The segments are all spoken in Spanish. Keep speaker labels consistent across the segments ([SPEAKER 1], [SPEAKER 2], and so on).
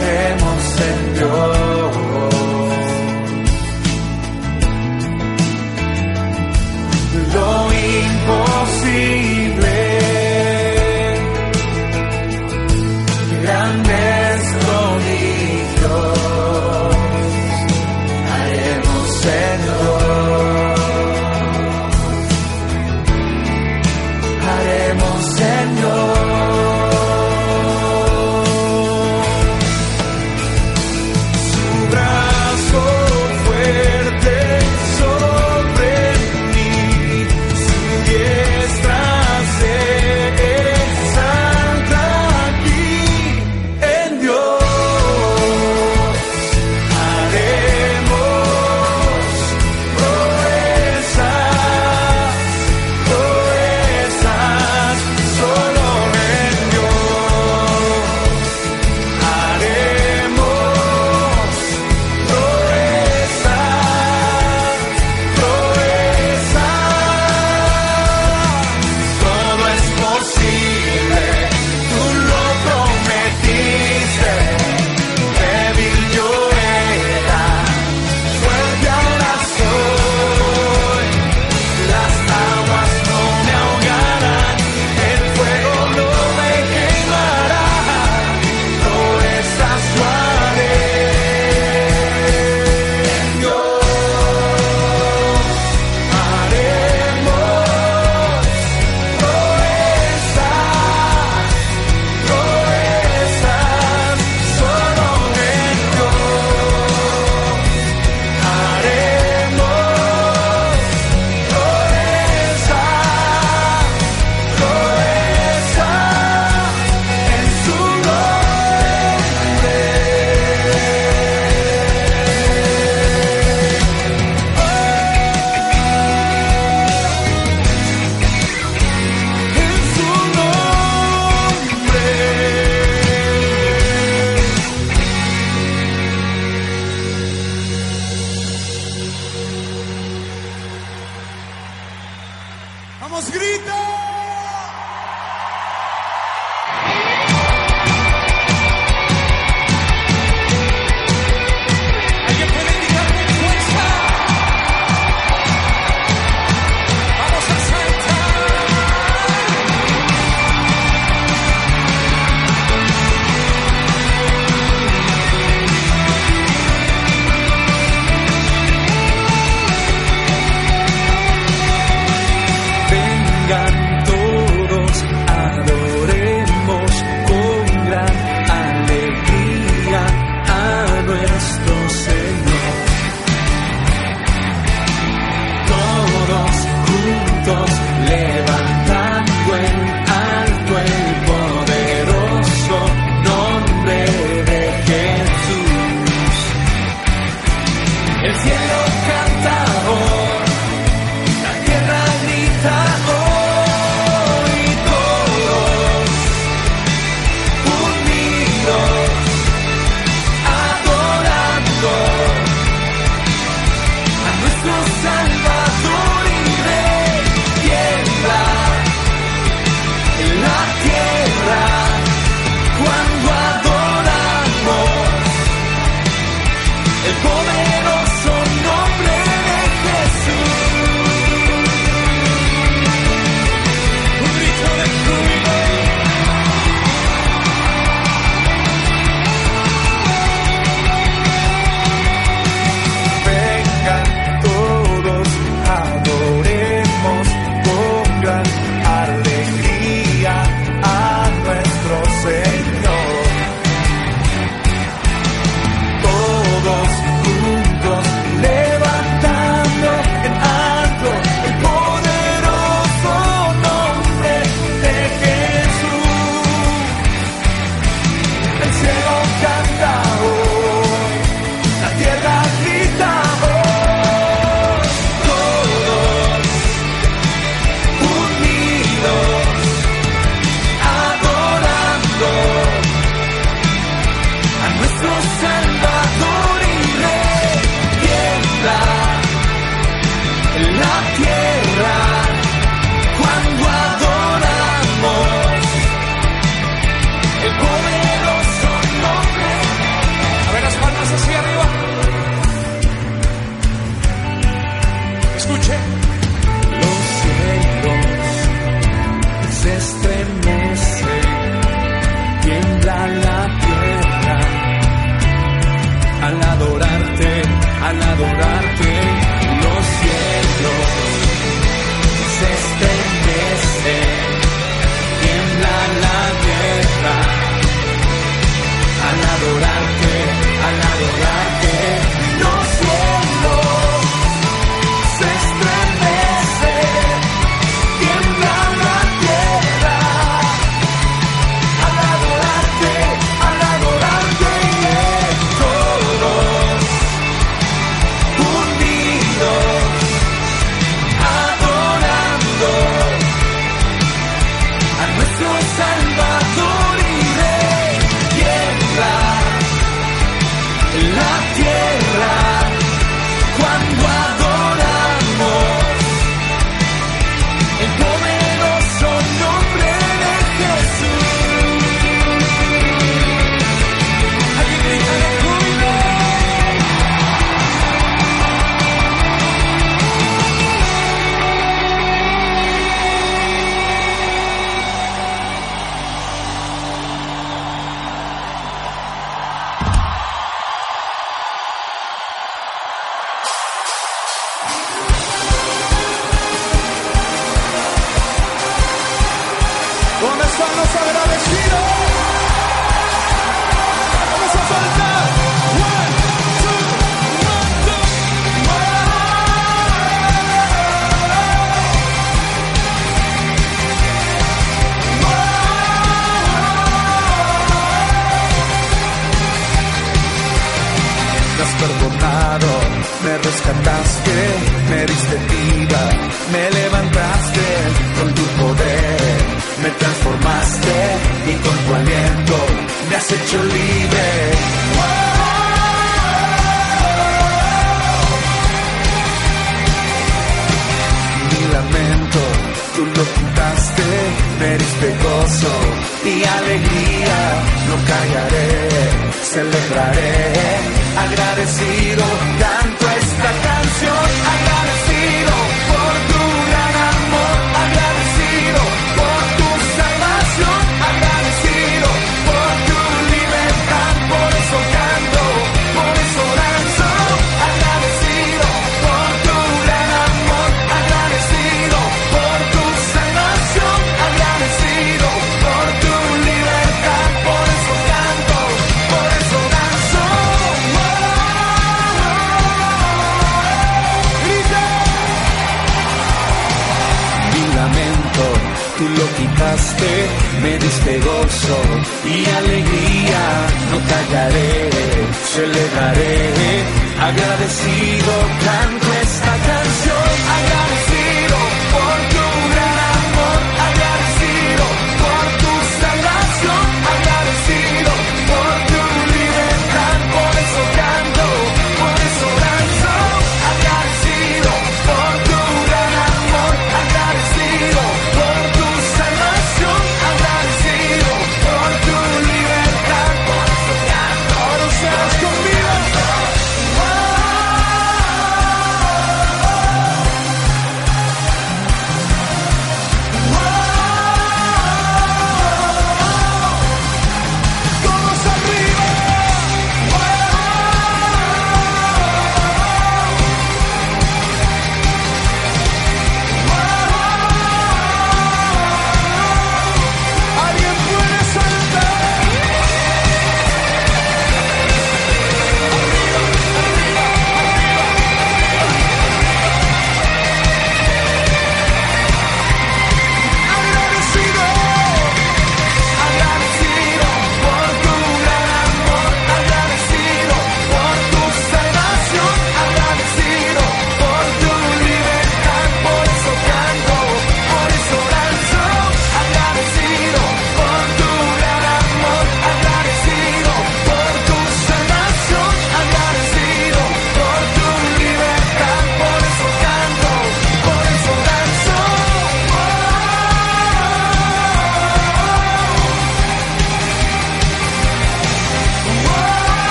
[SPEAKER 1] haremos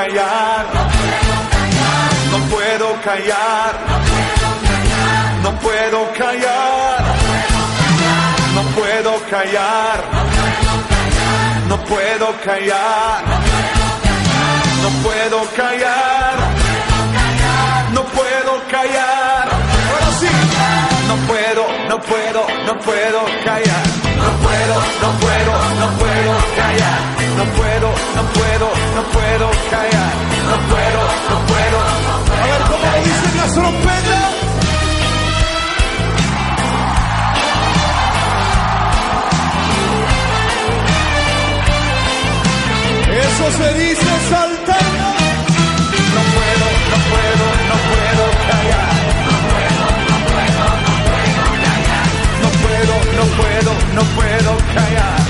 [SPEAKER 2] callar,
[SPEAKER 3] no puedo callar, no puedo callar, no puedo callar, no puedo callar, no puedo callar, no puedo callar, ahora sí, no puedo, no puedo, no puedo callar no puedo, no puedo, no puedo callar, no puedo, no puedo, no puedo callar, no puedo, no puedo.
[SPEAKER 2] A ver cómo lo dicen las trompetas. Eso se dice,
[SPEAKER 3] sal puedo, no puedo callar.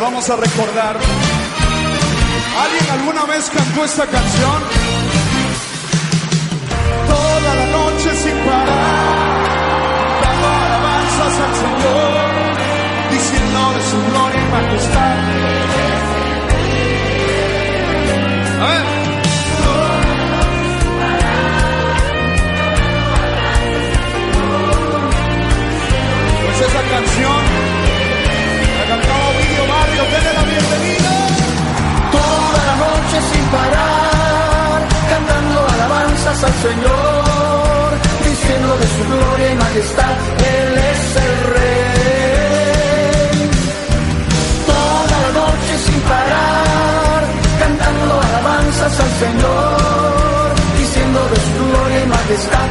[SPEAKER 4] Vamos a recordar. ¿Alguien alguna vez cantó esta canción? Toda la noche sin parar, dando alabanzas al Señor, diciendo de su gloria y majestad. A. Pues esa canción
[SPEAKER 1] alabanzas al Señor, diciendo de su gloria y majestad, Él es el Rey. Toda la noche sin parar, cantando alabanzas al Señor, diciendo de su gloria y majestad,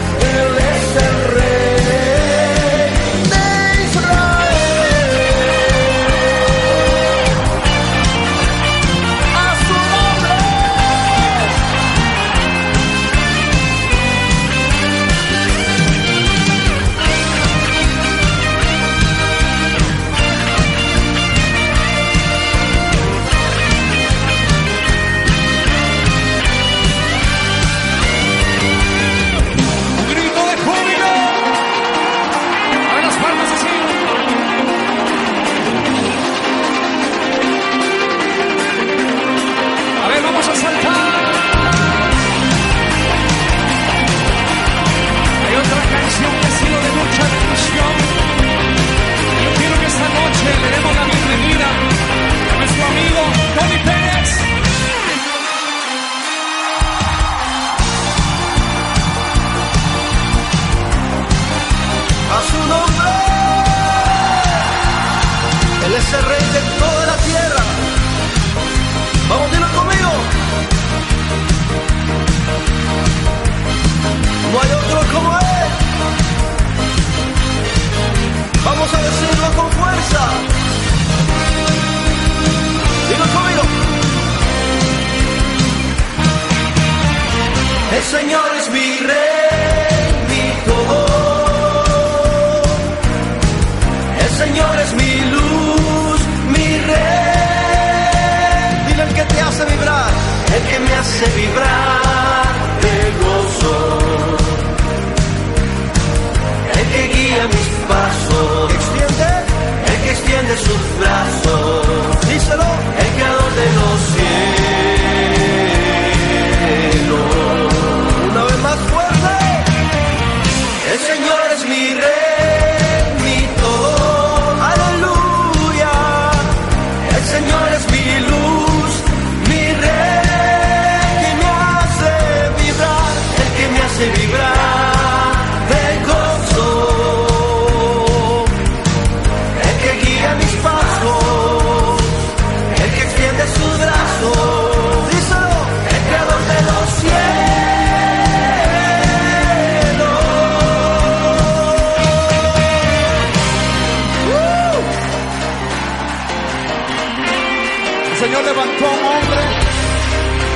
[SPEAKER 1] Señor
[SPEAKER 4] levantó a un hombre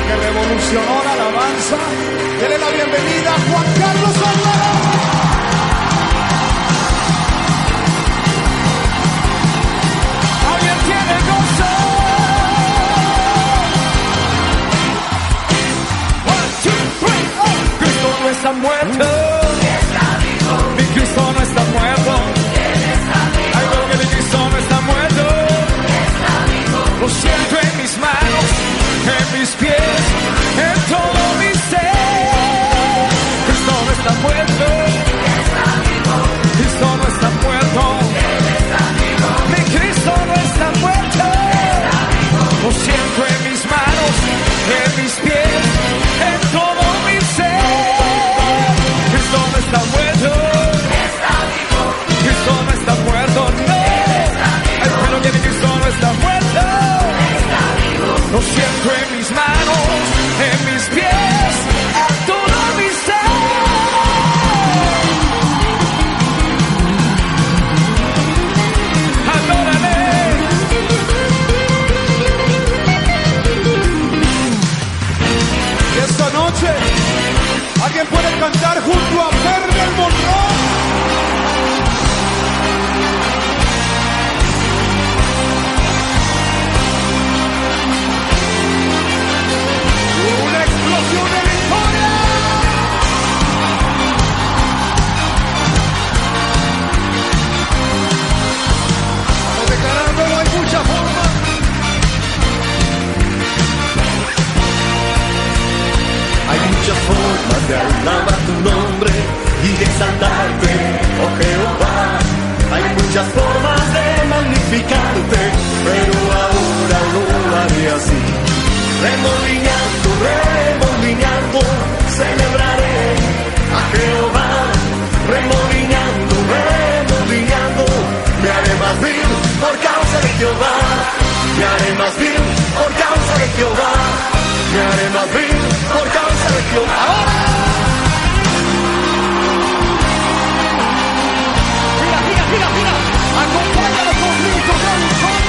[SPEAKER 4] que revolucionó la alabanza. Dele la bienvenida a Juan Carlos Álvaro. Alguien tiene gozo. Cristo no está muerto. Mi Cristo no está muerto. Ay, que mi Cristo no está muerto. Lo siento en mis pies, en todo mi ser. Cristo no está muerto. Cristo no está muerto. Mi Cristo no está muerto. Lo siento en mis manos, en mis pies,
[SPEAKER 2] cantar junto a Ferber Monroe? Formas
[SPEAKER 1] de alabar tu nombre y de exaltarte, oh Jehová. Hay muchas formas de magnificarte, pero ahora lo haré así. Remolineando, remolineando, celebraré a Jehová. Remolineando, remolineando, me haré más vil por causa de Jehová. Me haré más vil por causa de Jehová. Más vil por Jehová. Ahora.
[SPEAKER 2] Gira, gira, gira, gira. Acompáñalo con gritos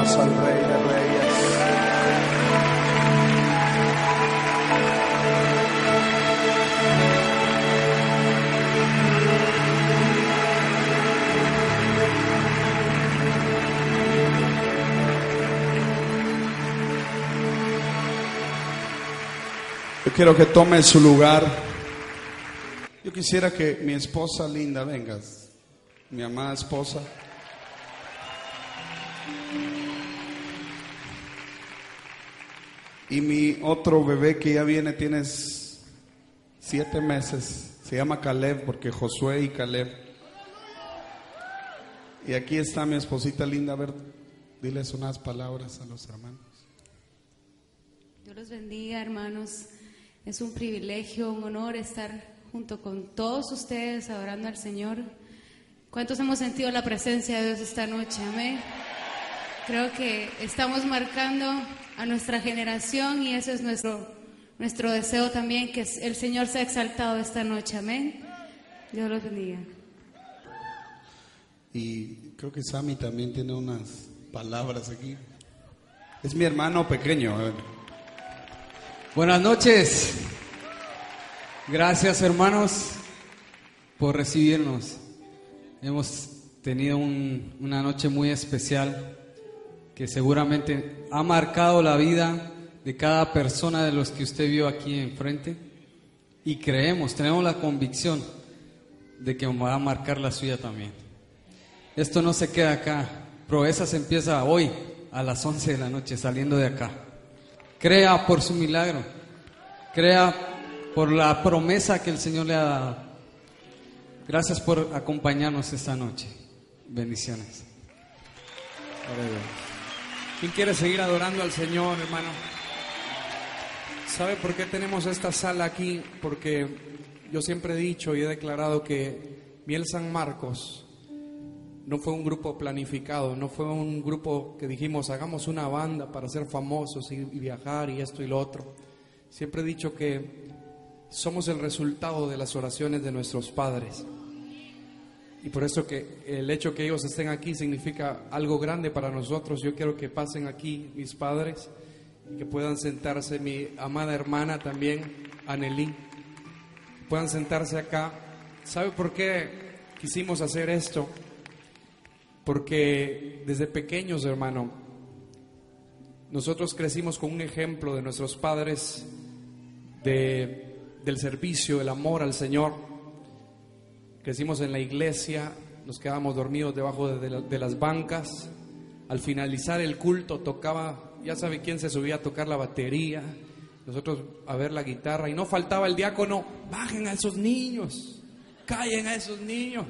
[SPEAKER 1] Al Rey de Reyes.
[SPEAKER 2] Yo quiero que tome su lugar. Yo quisiera que mi esposa linda vengas, mi amada esposa. Y mi otro bebé que ya viene, tienes siete meses. Se llama Caleb porque Josué y Caleb. Y aquí está mi esposita linda. A ver, diles unas palabras a los hermanos.
[SPEAKER 5] Dios los bendiga, hermanos. Es un privilegio, un honor estar junto con todos ustedes adorando al Señor. ¿Cuántos hemos sentido la presencia de Dios esta noche? Amén. Creo que estamos marcando a nuestra generación y ese es nuestro, nuestro deseo también, que el Señor sea exaltado esta noche. Amén. Dios los bendiga.
[SPEAKER 2] Y creo que Sammy también tiene unas palabras aquí. Es mi hermano pequeño.
[SPEAKER 6] Buenas noches. Gracias hermanos por recibirnos. Hemos tenido un- una noche muy especial que seguramente ha marcado la vida de cada persona de los que usted vio aquí enfrente. Y creemos, tenemos la convicción de que va a marcar la suya también. Esto no se queda acá. Proezas empieza hoy a las 11 de la noche saliendo de acá. Crea por su milagro. Crea por la promesa que el Señor le ha dado. Gracias por acompañarnos esta noche. Bendiciones.
[SPEAKER 4] ¿Quién quiere seguir adorando al Señor, hermano? ¿Sabe por qué tenemos esta sala aquí? Porque yo siempre he dicho y he declarado que Miel San Marcos no fue un grupo planificado, no fue un grupo que dijimos hagamos una banda para ser famosos y, viajar y esto y lo otro. Siempre he dicho que somos el resultado de las oraciones de nuestros padres. Y por eso que el hecho que ellos estén aquí significa algo grande para nosotros. Yo quiero que pasen aquí mis padres y que puedan sentarse mi amada hermana también, Anelí. Puedan sentarse acá. ¿Sabe por qué quisimos hacer esto? Porque desde pequeños, hermano, nosotros crecimos con un ejemplo de nuestros padres de, del servicio, el amor al Señor. Crecimos en la iglesia, nos quedábamos dormidos debajo de, de la- de las bancas. Al finalizar el culto tocaba, ya sabe quién se subía a tocar la batería, nosotros a ver la guitarra y no faltaba el diácono, bajen a esos niños, callen a esos niños,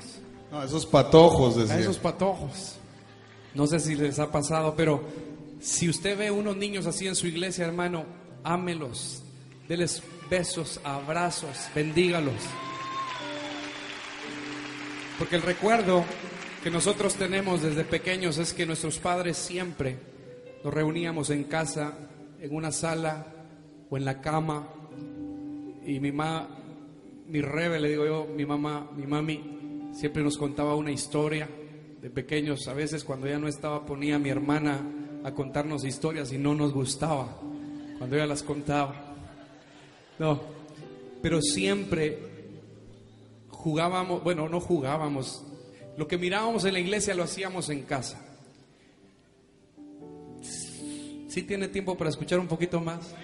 [SPEAKER 2] No, esos patojos,
[SPEAKER 4] a
[SPEAKER 2] decía.
[SPEAKER 4] esos patojos. No sé si les ha pasado, pero si usted ve unos niños así en su iglesia, hermano, ámelos, deles besos, abrazos, bendígalos. Porque el recuerdo que nosotros tenemos desde pequeños es que nuestros padres siempre nos reuníamos en casa, en una sala o en la cama. Y mi mamá, mi rebe, le digo yo, mi mamá, mi mami, siempre nos contaba una historia de pequeños. A veces cuando ella no estaba ponía a mi hermana a contarnos historias y no nos gustaba cuando ella las contaba. No, pero siempre jugábamos, bueno, no jugábamos, lo que mirábamos en la iglesia lo hacíamos en casa. ¿Sí tiene tiempo para escuchar un poquito más?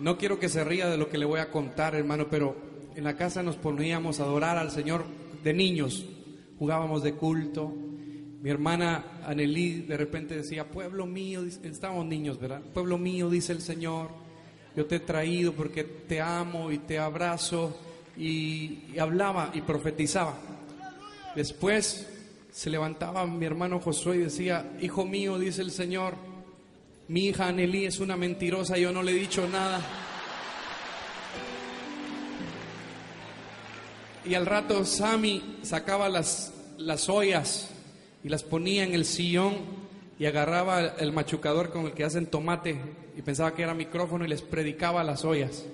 [SPEAKER 4] No quiero que se ría de lo que le voy a contar, hermano, pero en la casa nos poníamos a adorar al Señor de niños. Jugábamos de culto Mi hermana Anelí de repente decía, pueblo mío, estábamos niños, ¿verdad? Pueblo mío, dice el Señor, yo te he traído porque te amo y te abrazo. Y, hablaba y profetizaba. Después se levantaba mi hermano Josué y decía, hijo mío, dice el Señor, mi hija Anelí es una mentirosa, yo no le he dicho nada. Y al rato Sammy sacaba las, las ollas y las ponía en el sillón y agarraba el machucador con el que hacen tomate y pensaba que era micrófono y les predicaba las ollas.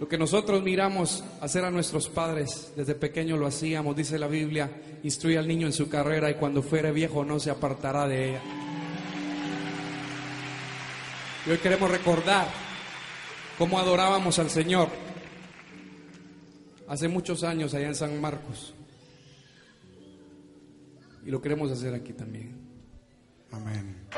[SPEAKER 4] Lo que nosotros miramos hacer a nuestros padres desde pequeño lo hacíamos, dice la Biblia, instruye al niño en su carrera y cuando fuere viejo no se apartará de ella. Y hoy queremos recordar cómo adorábamos al Señor hace muchos años allá en San Marcos. Y lo queremos hacer aquí también.
[SPEAKER 1] Amén.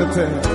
[SPEAKER 1] out of ten.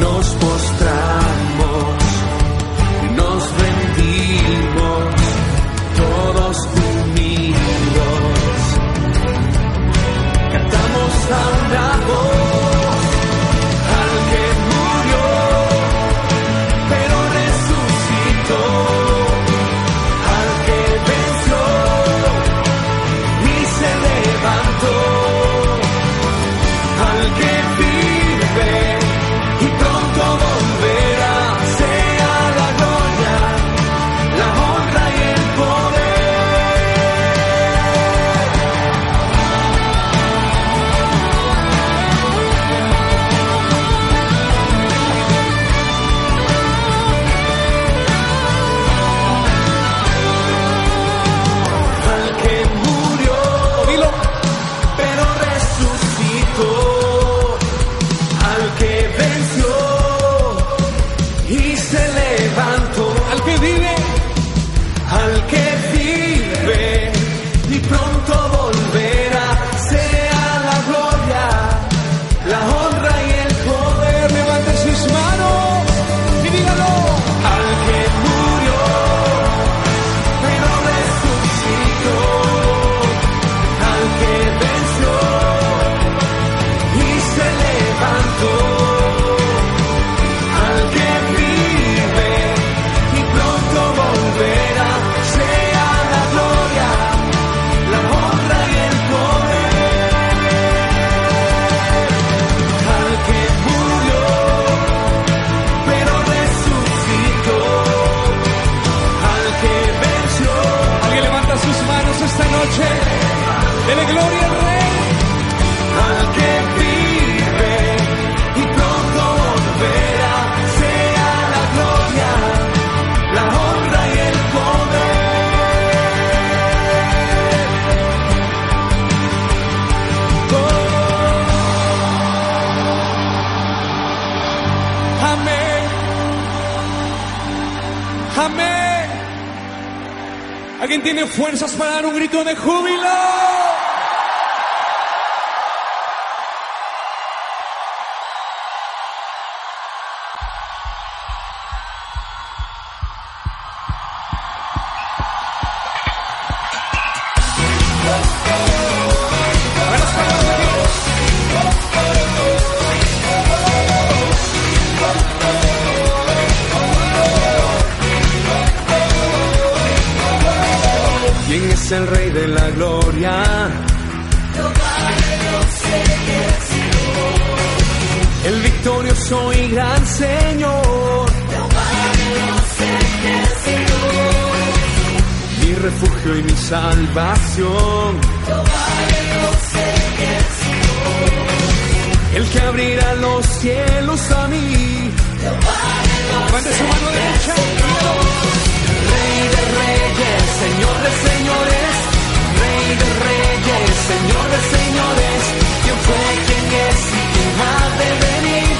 [SPEAKER 1] Nos postramos,
[SPEAKER 4] tiene fuerzas para dar un grito de júbilo?
[SPEAKER 1] Es el rey de la gloria? El victorioso y gran Señor. Mi refugio y mi salvación. El que abrirá los cielos a mí.
[SPEAKER 4] Levante su mano derecha.
[SPEAKER 1] Rey de reyes, Señor de señores, Rey de reyes, Señor de señores, ¿quién fue, quién es y quién ha de venir?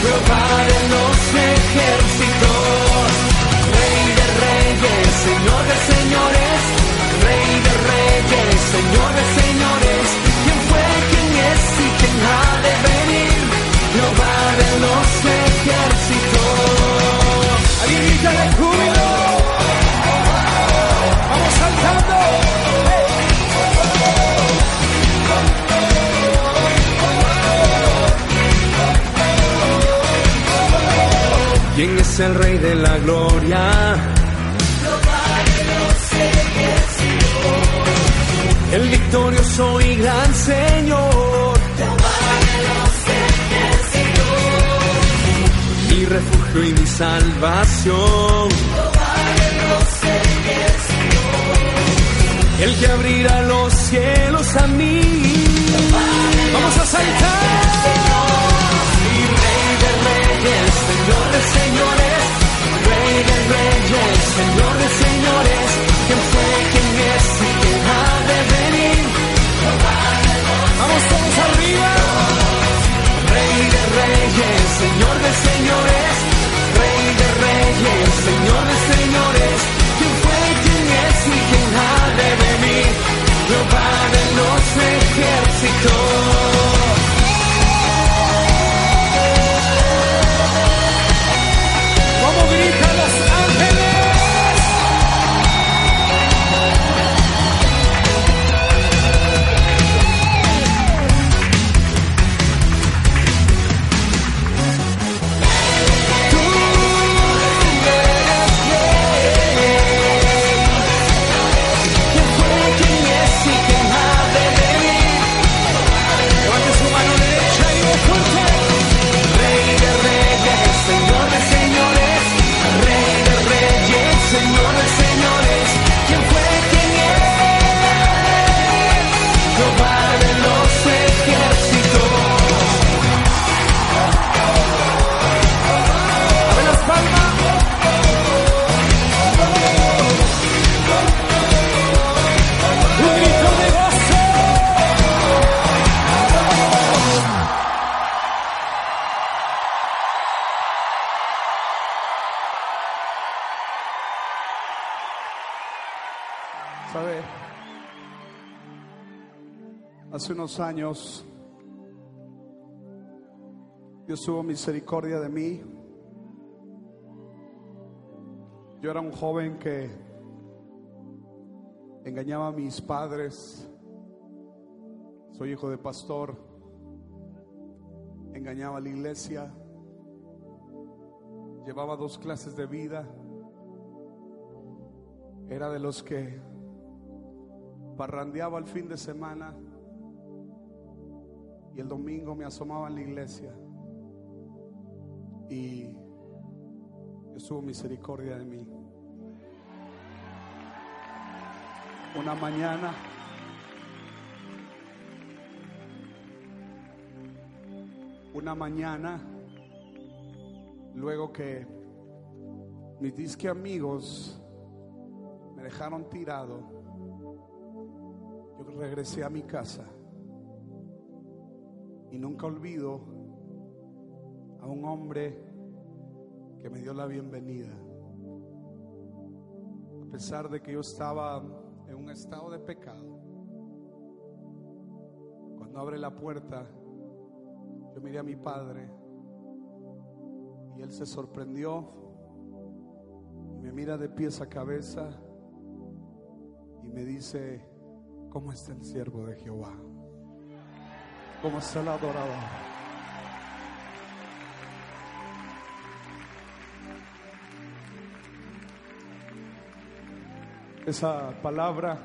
[SPEAKER 1] De los ejércitos, Rey de reyes, Señor de señores, Rey de reyes, Señor de señores, ¿quién fue, quién es y quién ha de venir? De los ejércitos.
[SPEAKER 4] De
[SPEAKER 1] es el rey de la gloria? El victorioso y gran Señor. Mi refugio y mi salvación. El que abrirá los cielos a mí.
[SPEAKER 4] Vamos a saltar.
[SPEAKER 1] Reyes, Señor de señores, Rey de reyes, Señor de señores, ¿quién fue, quién es y quién ha de venir?
[SPEAKER 4] Vamos todos arriba.
[SPEAKER 1] Rey de reyes, Señor de señores, Rey de reyes, Señor de señores, ¿quién fue, quién es y quién ha de venir? Jehová de los ejércitos.
[SPEAKER 2] Hace unos años Dios tuvo misericordia de mí. Yo era un joven que engañaba a mis padres. Soy hijo de pastor. Engañaba a la iglesia. Llevaba dos clases de vida. Era de los que parrandeaba el fin de semana y el domingo me asomaba en la iglesia y Dios tuvo misericordia de mí. Una mañana una mañana luego que mis disque amigos me dejaron tirado yo regresé a mi casa y nunca olvido a un hombre que me dio la bienvenida. A pesar de que yo estaba en un estado de pecado, cuando abre la puerta, yo miré a mi padre y él se sorprendió y me mira de pies a cabeza y me dice, ¿cómo está el siervo de Jehová? ¿Cómo está el adorador? Esa palabra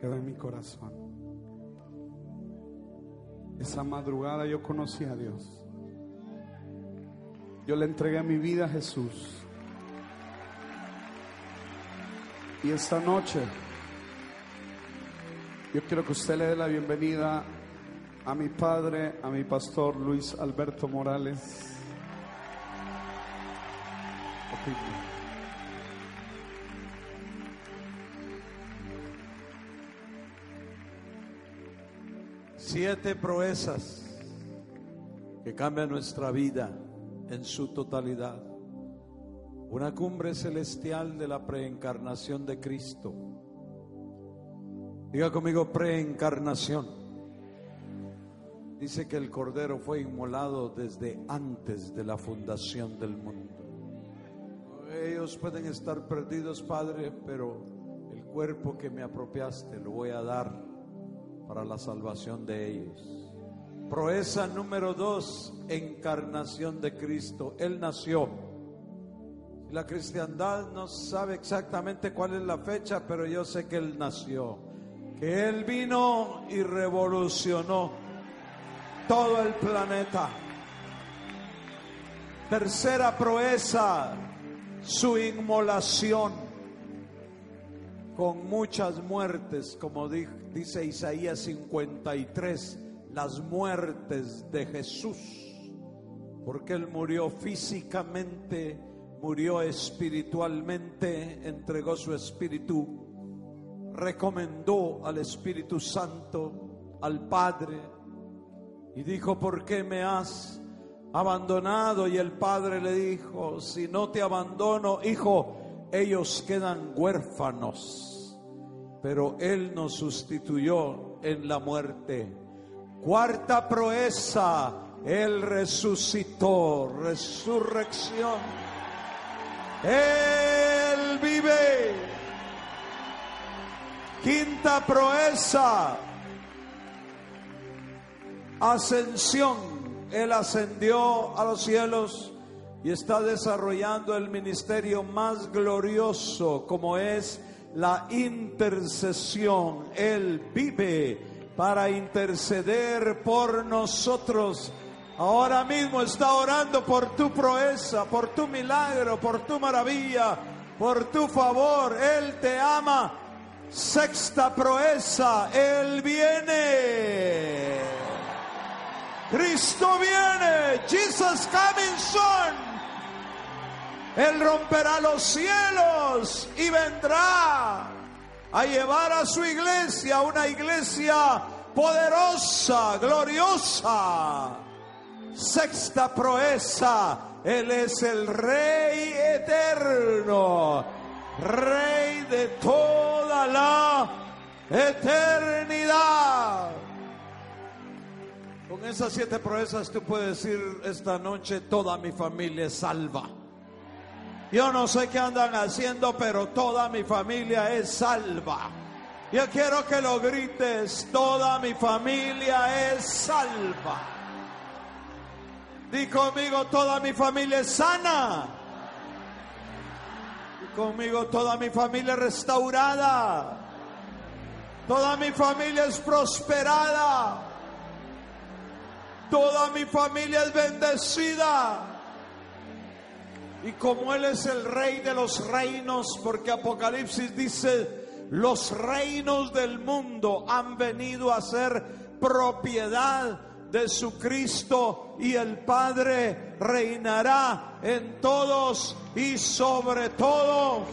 [SPEAKER 2] quedó en mi corazón. Esa madrugada yo conocí a Dios. Yo le entregué mi vida a Jesús. Y esta noche yo quiero que usted le dé la bienvenida a mi padre, a mi pastor Luis Alberto Morales.
[SPEAKER 3] Siete proezas que cambian nuestra vida en su totalidad. Una cumbre celestial de la preencarnación de Cristo. Diga conmigo preencarnación. Dice que el Cordero fue inmolado desde antes de la fundación del mundo. Ellos pueden estar perdidos, Padre, pero el cuerpo que me apropiaste lo voy a dar para la salvación de ellos. Proeza número dos, encarnación de Cristo. Él nació. La cristiandad no sabe exactamente cuál es la fecha, pero yo sé que Él nació. Que Él vino y revolucionó todo el planeta. Tercera proeza, su inmolación con muchas muertes, como di- dice Isaías 53, las muertes de Jesús, porque Él murió físicamente, murió espiritualmente, entregó su espíritu, recomendó al Espíritu Santo, al Padre, y dijo, ¿por qué me has abandonado? Y el Padre le dijo, si no te abandono, hijo, ellos quedan huérfanos. Pero Él nos sustituyó en la muerte. Cuarta proeza, Él resucitó, resurrección. Él vive. Quinta proeza, ascensión. Él ascendió a los cielos y está desarrollando el ministerio más glorioso como es la intercesión. Él vive para interceder por nosotros. Ahora mismo está orando por tu proeza, por tu milagro, por tu maravilla, por tu favor. Él te ama. Sexta proeza, Él viene. Cristo viene. Jesus coming soon. Él romperá los cielos y vendrá a llevar a su iglesia, una iglesia poderosa, gloriosa. Sexta proeza, Él es el Rey eterno, Rey de toda la eternidad. Con esas siete proezas tú puedes decir esta noche, toda mi familia es salva. Yo no sé qué andan haciendo, pero toda mi familia es salva. Yo quiero que lo grites, toda mi familia es salva. Di conmigo, toda mi familia es sana. Conmigo, toda mi familia es restaurada. Toda mi familia es prosperada. Toda mi familia es bendecida. Y como Él es el rey de los reinos, porque Apocalipsis dice, los reinos del mundo han venido a ser propiedad de su Cristo y el Padre reinará en todos y sobre todos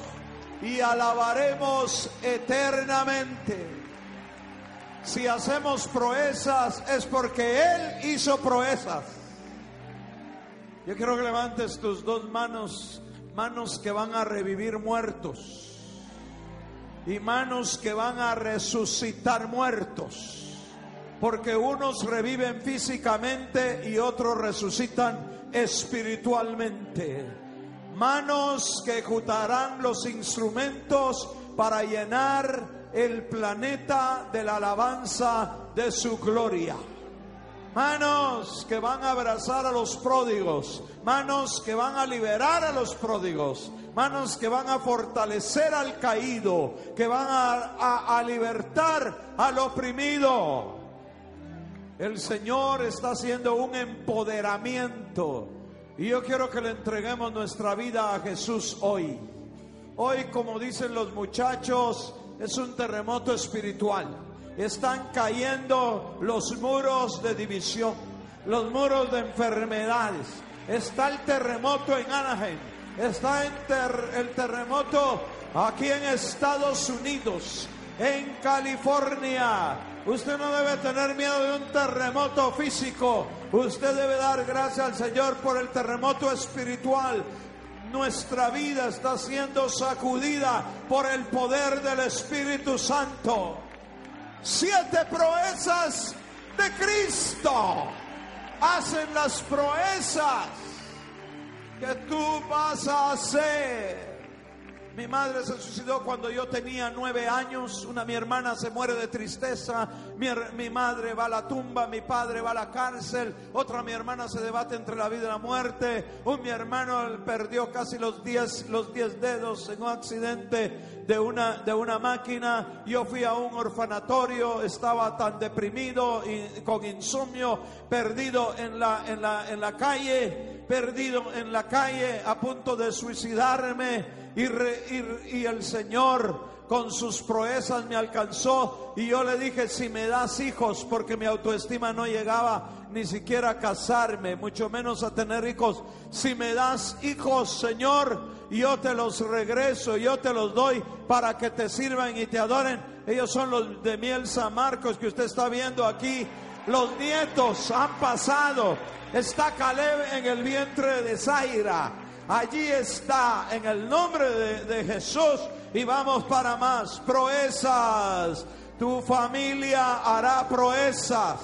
[SPEAKER 3] y alabaremos eternamente. Si hacemos proezas es porque Él hizo proezas. Yo quiero que levantes tus dos manos manos que van a revivir muertos y manos que van a resucitar muertos. Porque unos reviven físicamente y otros resucitan espiritualmente. Manos que ejecutarán los instrumentos para llenar el planeta de la alabanza de su gloria. Manos que van a abrazar a los pródigos, manos que van a liberar a los pródigos, manos que van a fortalecer al caído, que van a, a- a libertar al oprimido. El Señor está haciendo un empoderamiento y yo quiero que le entreguemos nuestra vida a Jesús hoy. Hoy, como dicen los muchachos, es un terremoto espiritual. Están cayendo los muros de división, los muros de enfermedades. Está el terremoto en Anaheim, está en ter- el terremoto aquí en Estados Unidos, en California. Usted no debe tener miedo de un terremoto físico. Usted debe dar gracias al Señor por el terremoto espiritual. Nuestra vida está siendo sacudida por el poder del Espíritu Santo. Siete proezas de Cristo hacen las proezas que tú vas a hacer. Mi madre se suicidó cuando yo tenía nueve años. Una mi hermana se muere de tristeza. Mi, mi madre va a la tumba. Mi padre va a la cárcel. Otra mi hermana se debate entre la vida y la muerte. Un mi hermano perdió casi los diez, los diez dedos en un accidente de una, de una máquina. Yo fui a un orfanatorio. Estaba tan deprimido y con insomnio, perdido en la, en la, en la calle, perdido en la calle, a punto de suicidarme y, re- y- el Señor con sus proezas me alcanzó y yo le dije si me das hijos porque mi autoestima no llegaba ni siquiera a casarme mucho menos a tener hijos. Si me das hijos Señor yo te los regreso yo te los doy para que te sirvan y te adoren. Ellos son los de Miel San Marcos que usted está viendo aquí. Los nietos han pasado. Está Caleb en el vientre de Zaira Allí está en el nombre de, Jesús y vamos para más proezas. Tu familia hará proezas.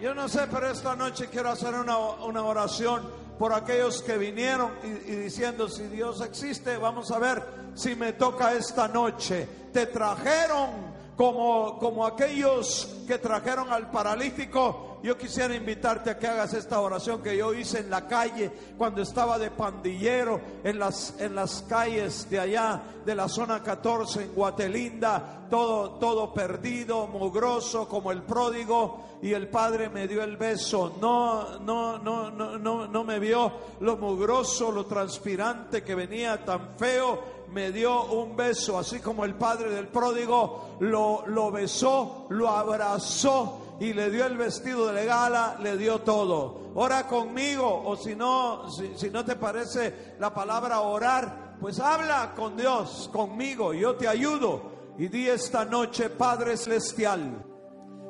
[SPEAKER 3] Yo no sé, pero esta noche quiero hacer una, una oración por aquellos que vinieron y diciendo, si Dios existe, vamos a ver si me toca esta noche. Te trajeron como, como aquellos que trajeron al paralítico. Yo quisiera invitarte a que hagas esta oración que yo hice en la calle cuando estaba de pandillero en las, en las calles de allá de la zona 14 en Guatelinda, todo, todo perdido, mugroso como el pródigo y el padre me dio el beso. No, no, no, no, no, no me vio lo mugroso, lo transpirante que venía tan feo me dio un beso, así como el padre del pródigo lo, besó, lo abrazó y le dio el vestido de gala, le dio todo. Ora conmigo, o si no, si, si no te parece la palabra orar, pues habla con Dios, conmigo, yo te ayudo. Y di esta noche, Padre Celestial,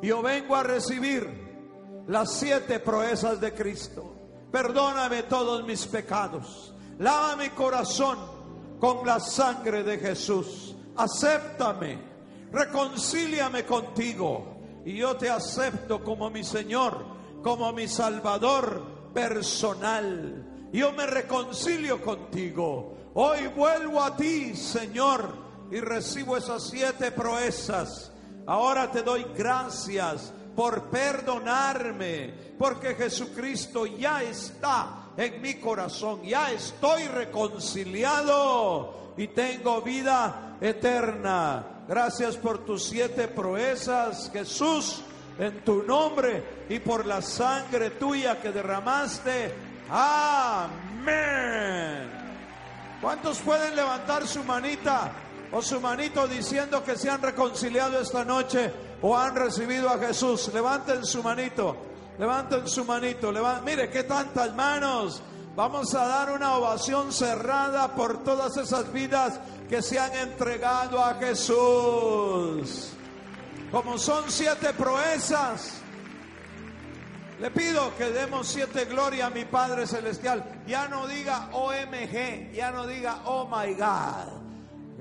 [SPEAKER 3] yo vengo a recibir las siete proezas de Cristo. Perdóname todos mis pecados. Lava mi corazón con la sangre de Jesús. Acéptame. Reconcíliame contigo. Y yo te acepto como mi Señor, como mi Salvador personal. Yo me reconcilio contigo. Hoy vuelvo a ti, Señor, y recibo esas siete proezas. Ahora te doy gracias por perdonarme, porque Jesucristo ya está en mi corazón, ya estoy reconciliado y tengo vida eterna. Gracias por tus siete proezas, Jesús, en tu nombre y por la sangre tuya que derramaste. Amén. ¿Cuántos pueden levantar su manita o su manito diciendo que se han reconciliado esta noche o han recibido a Jesús? Levanten su manito, levanten su manito. Mire, qué tantas manos. Vamos a dar una ovación cerrada por todas esas vidas que se han entregado a Jesús. Como son siete proezas, Le pido que demos siete gloria a mi Padre Celestial. Ya no diga OMG, ya no diga Oh my God.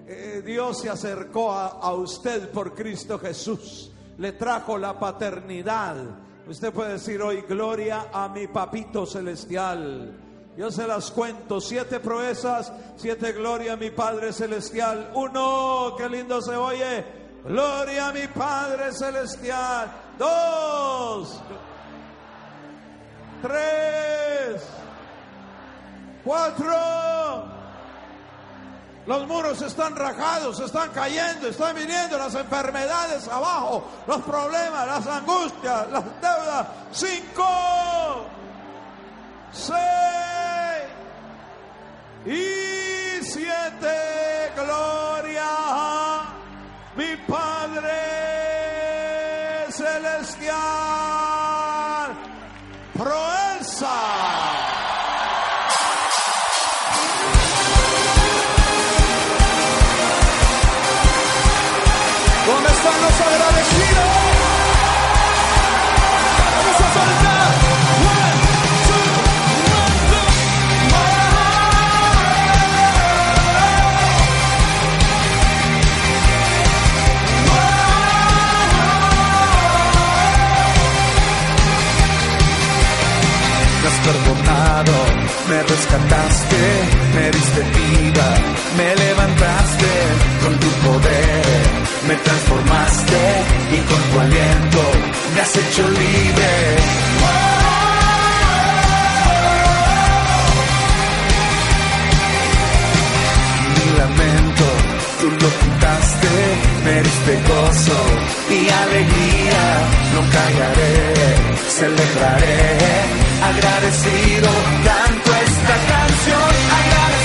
[SPEAKER 3] Eh, Dios se acercó a usted por Cristo Jesús. Le trajo la paternidad. Usted puede decir hoy gloria a mi papito celestial. Yo se las cuento, siete proezas, siete gloria a mi Padre Celestial. Uno, qué lindo se oye. Gloria a mi Padre Celestial. Dos, tres, cuatro. Los muros están rajados, están cayendo, están viniendo las enfermedades abajo, los problemas, las angustias, las deudas. Cinco, seis y siete. Gloria
[SPEAKER 1] me rescataste, me diste vida, me levantaste con tu poder, me transformaste y con tu aliento me has hecho libre. Mi lamento, tú lo quitaste, me diste gozo y alegría, no callaré, celebraré, agradecido canto esta canción.